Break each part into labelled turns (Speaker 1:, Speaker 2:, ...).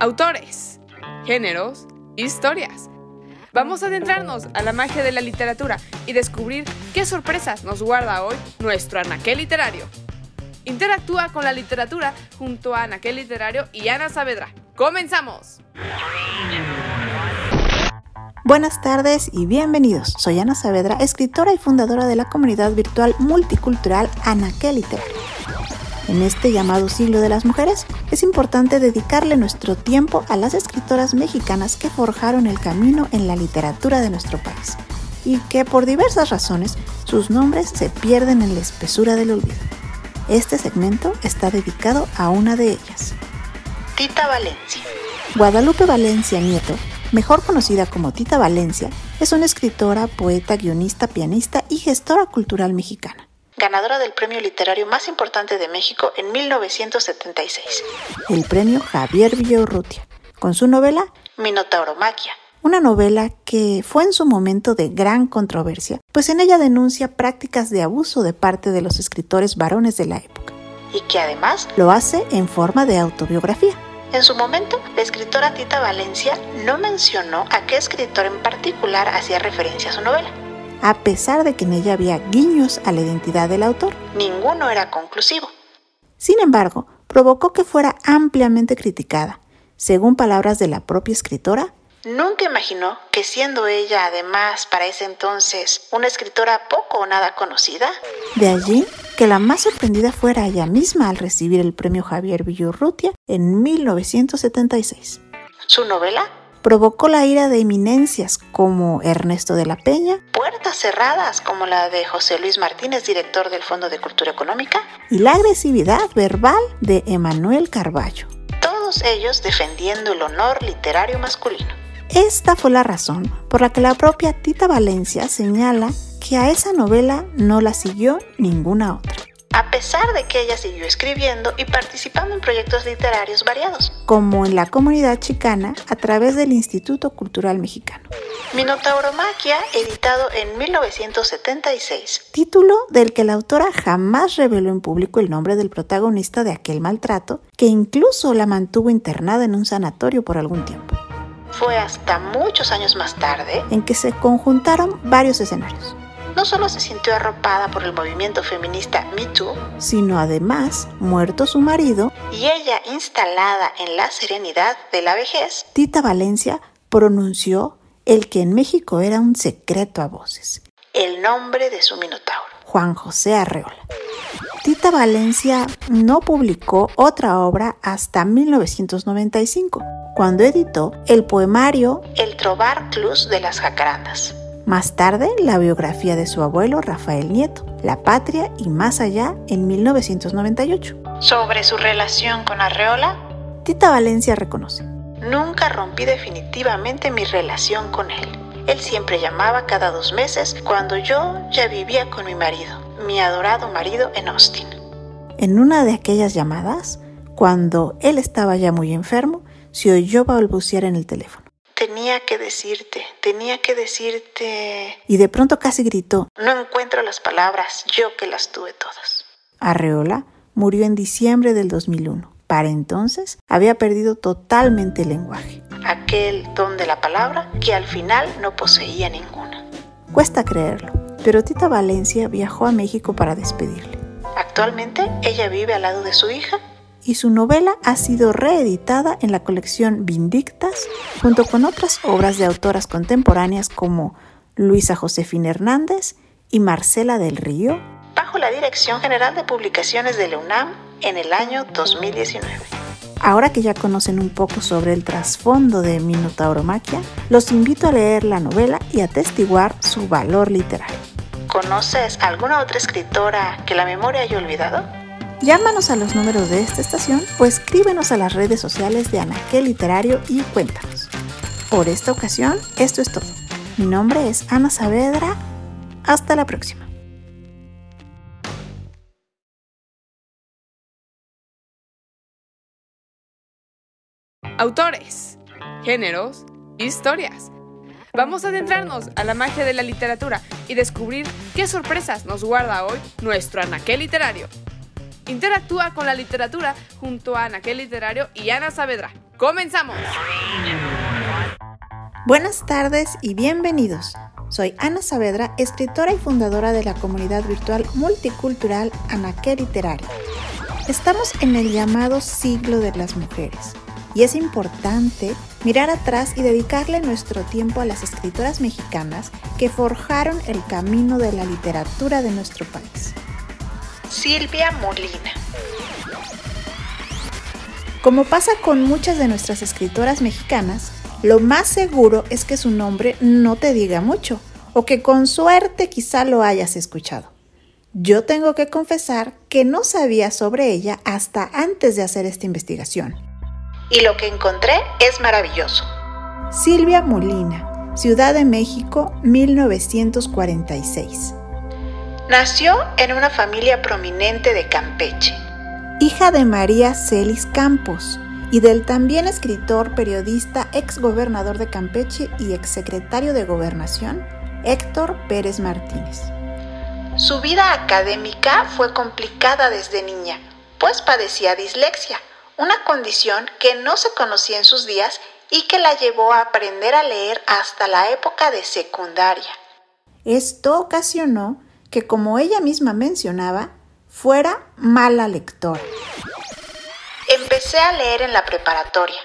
Speaker 1: Autores, géneros, historias. Vamos a adentrarnos a la magia de la literatura y descubrir qué sorpresas nos guarda hoy nuestro anaquel literario. Interactúa con la literatura junto a Anaquel Literario y Ana Saavedra. ¡Comenzamos!
Speaker 2: Buenas tardes y bienvenidos. Soy Ana Saavedra, escritora y fundadora de la comunidad virtual multicultural Anaquel Literario. En este llamado siglo de las mujeres, es importante dedicarle nuestro tiempo a las escritoras mexicanas que forjaron el camino en la literatura de nuestro país y que por diversas razones sus nombres se pierden en la espesura del olvido. Este segmento está dedicado a una de ellas. Tita Valencia. Guadalupe Valencia Nieto, mejor conocida como Tita Valencia, es una escritora, poeta, guionista, pianista y gestora cultural mexicana ganadora del premio literario más importante de México en 1976, el premio Javier Villaurrutia, con su novela Minotauromaquia, una novela que fue en su momento de gran controversia, pues en ella denuncia prácticas de abuso de parte de los escritores varones de la época, y que además lo hace en forma de autobiografía. En su momento, la escritora Tita Valencia no mencionó a qué escritor en particular hacía referencia a su novela, a pesar de que en ella había guiños a la identidad del autor. Ninguno era conclusivo. Sin embargo, provocó que fuera ampliamente criticada. Según palabras de la propia escritora, Nunca imaginó que siendo ella además para ese entonces una escritora poco o nada conocida. De allí que la más sorprendida fuera ella misma al recibir el premio Javier Villurrutia en 1976. Su novela provocó la ira de eminencias como Ernesto de la Peña, puertas cerradas como la de José Luis Martínez, director del Fondo de Cultura Económica, y la agresividad verbal de Emanuel Carballo. Todos ellos defendiendo el honor literario masculino. Esta fue la razón por la que la propia Tita Valencia señala que a esa novela no la siguió ninguna otra a pesar de que ella siguió escribiendo y participando en proyectos literarios variados, como en la comunidad chicana a través del Instituto Cultural Mexicano. Minotauromaquia, editado en 1976, título del que la autora jamás reveló en público el nombre del protagonista de aquel maltrato, que incluso la mantuvo internada en un sanatorio por algún tiempo. Fue hasta muchos años más tarde en que se conjuntaron varios escenarios no solo se sintió arropada por el movimiento feminista Me Too, sino además, muerto su marido y ella instalada en la serenidad de la vejez, Tita Valencia pronunció el que en México era un secreto a voces, el nombre de su minotauro, Juan José Arreola. Tita Valencia no publicó otra obra hasta 1995, cuando editó el poemario El Trobar Clus de las Jacarandas, más tarde, la biografía de su abuelo Rafael Nieto, La Patria y Más Allá en 1998. Sobre su relación con Arreola, Tita Valencia reconoce, Nunca rompí definitivamente mi relación con él. Él siempre llamaba cada dos meses cuando yo ya vivía con mi marido, mi adorado marido en Austin. En una de aquellas llamadas, cuando él estaba ya muy enfermo, se oyó balbucear en el teléfono. Tenía que decirte, tenía que decirte... Y de pronto casi gritó, no encuentro las palabras, yo que las tuve todas. Arreola murió en diciembre del 2001. Para entonces había perdido totalmente el lenguaje, aquel don de la palabra que al final no poseía ninguna. Cuesta creerlo, pero Tita Valencia viajó a México para despedirle. Actualmente ella vive al lado de su hija y su novela ha sido reeditada en la colección Vindictas junto con otras obras de autoras contemporáneas como Luisa Josefina Hernández y Marcela del Río, bajo la Dirección General de Publicaciones de la UNAM en el año 2019. Ahora que ya conocen un poco sobre el trasfondo de Minotauromaquia, los invito a leer la novela y a su valor literario. ¿Conoces alguna otra escritora que la memoria haya olvidado? Llámanos a los números de esta estación o escríbenos a las redes sociales de Anaquel Literario y cuéntanos. Por esta ocasión, esto es todo. Mi nombre es Ana Saavedra. Hasta la próxima.
Speaker 1: Autores, géneros, historias. Vamos a adentrarnos a la magia de la literatura y descubrir qué sorpresas nos guarda hoy nuestro anaquel literario. Interactúa con la literatura junto a Anaquel Literario y Ana Saavedra. ¡Comenzamos!
Speaker 2: Buenas tardes y bienvenidos. Soy Ana Saavedra, escritora y fundadora de la comunidad virtual multicultural Anaqué Literario. Estamos en el llamado siglo de las mujeres y es importante mirar atrás y dedicarle nuestro tiempo a las escritoras mexicanas que forjaron el camino de la literatura de nuestro país.
Speaker 3: Silvia Molina.
Speaker 2: Como pasa con muchas de nuestras escritoras mexicanas, lo más seguro es que su nombre no te diga mucho o que con suerte quizá lo hayas escuchado. Yo tengo que confesar que no sabía sobre ella hasta antes de hacer esta investigación.
Speaker 3: Y lo que encontré es maravilloso.
Speaker 2: Silvia Molina, Ciudad de México, 1946.
Speaker 3: Nació en una familia prominente de Campeche.
Speaker 2: Hija de María Celis Campos, y del también escritor, periodista, ex gobernador de Campeche y ex secretario de Gobernación, Héctor Pérez Martínez.
Speaker 3: Su vida académica fue complicada desde niña, pues padecía dislexia, una condición que no se conocía en sus días y que la llevó a aprender a leer hasta la época de secundaria.
Speaker 2: Esto ocasionó que, como ella misma mencionaba, fuera mala lectora.
Speaker 3: Empecé a leer en la preparatoria,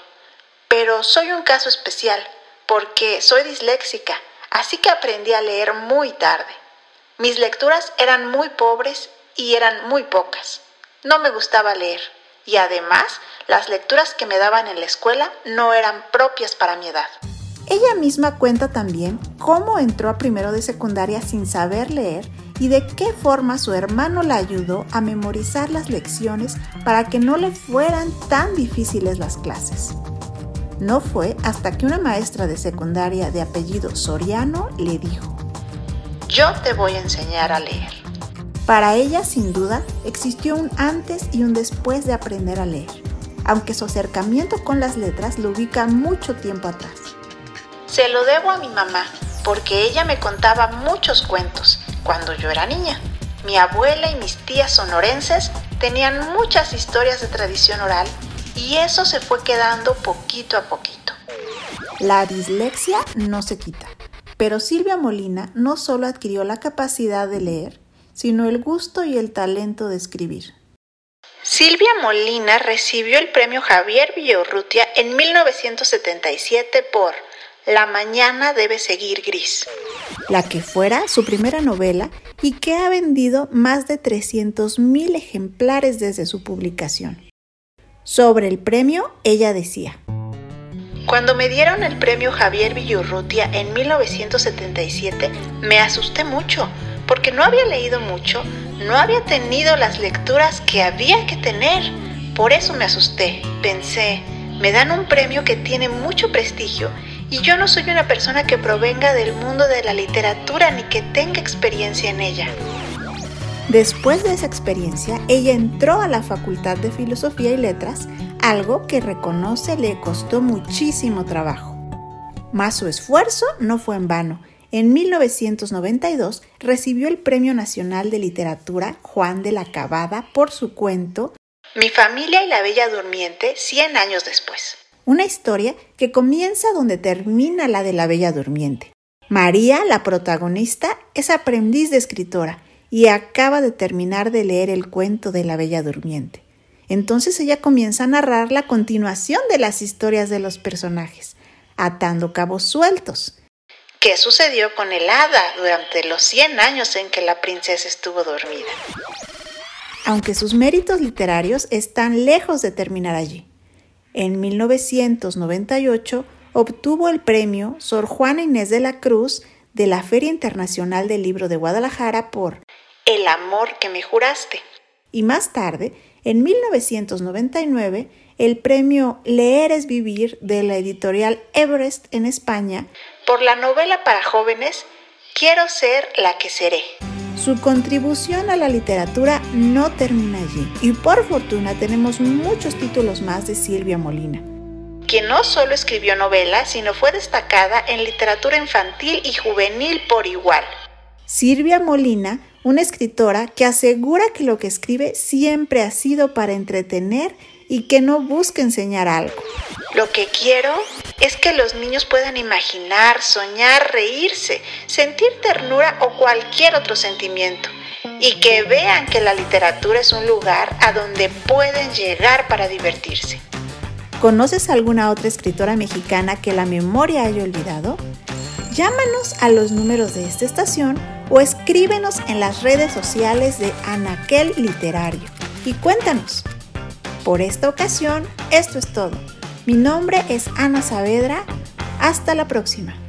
Speaker 3: pero soy un caso especial porque soy disléxica, así que aprendí a leer muy tarde. Mis lecturas eran muy pobres y eran muy pocas. No me gustaba leer y además las lecturas que me daban en la escuela no eran propias para mi edad.
Speaker 2: Ella misma cuenta también cómo entró a primero de secundaria sin saber leer y de qué forma su hermano la ayudó a memorizar las lecciones para que no le fueran tan difíciles las clases. No fue hasta que una maestra de secundaria de apellido Soriano le dijo,
Speaker 3: Yo te voy a enseñar a leer.
Speaker 2: Para ella, sin duda, existió un antes y un después de aprender a leer, aunque su acercamiento con las letras lo ubica mucho tiempo atrás.
Speaker 3: Se lo debo a mi mamá, porque ella me contaba muchos cuentos cuando yo era niña. Mi abuela y mis tías sonorenses tenían muchas historias de tradición oral y eso se fue quedando poquito a poquito.
Speaker 2: La dislexia no se quita, pero Silvia Molina no solo adquirió la capacidad de leer, sino el gusto y el talento de escribir.
Speaker 3: Silvia Molina recibió el premio Javier Villorrutia en 1977 por La mañana debe seguir gris
Speaker 2: la que fuera su primera novela y que ha vendido más de 300.000 ejemplares desde su publicación. Sobre el premio, ella decía,
Speaker 3: Cuando me dieron el premio Javier Villurrutia en 1977, me asusté mucho, porque no había leído mucho, no había tenido las lecturas que había que tener. Por eso me asusté, pensé, me dan un premio que tiene mucho prestigio y yo no soy una persona que provenga del mundo de la literatura ni que tenga experiencia en ella.
Speaker 2: Después de esa experiencia, ella entró a la Facultad de Filosofía y Letras, algo que reconoce le costó muchísimo trabajo. Mas su esfuerzo no fue en vano. En 1992 recibió el Premio Nacional de Literatura Juan de la Cabada por su cuento
Speaker 3: Mi familia y la Bella Durmiente 100 años después.
Speaker 2: Una historia que comienza donde termina la de la Bella Durmiente. María, la protagonista, es aprendiz de escritora y acaba de terminar de leer el cuento de la Bella Durmiente. Entonces ella comienza a narrar la continuación de las historias de los personajes, atando cabos sueltos.
Speaker 3: ¿Qué sucedió con el hada durante los 100 años en que la princesa estuvo dormida?
Speaker 2: Aunque sus méritos literarios están lejos de terminar allí. En 1998 obtuvo el premio Sor Juana Inés de la Cruz de la Feria Internacional del Libro de Guadalajara por
Speaker 3: El amor que me juraste.
Speaker 2: Y más tarde, en 1999, el premio Leer es Vivir de la editorial Everest en España
Speaker 3: por la novela para jóvenes Quiero ser la que seré.
Speaker 2: Su contribución a la literatura no termina allí y por fortuna tenemos muchos títulos más de Silvia Molina.
Speaker 3: Quien no solo escribió novelas, sino fue destacada en literatura infantil y juvenil por igual.
Speaker 2: Silvia Molina, una escritora que asegura que lo que escribe siempre ha sido para entretener y que no busca enseñar algo.
Speaker 3: Lo que quiero es que los niños puedan imaginar, soñar, reírse, sentir ternura o cualquier otro sentimiento y que vean que la literatura es un lugar a donde pueden llegar para divertirse.
Speaker 2: ¿Conoces alguna otra escritora mexicana que la memoria haya olvidado? Llámanos a los números de esta estación o escríbenos en las redes sociales de Anaquel Literario y cuéntanos. Por esta ocasión, esto es todo. Mi nombre es Ana Saavedra. Hasta la próxima.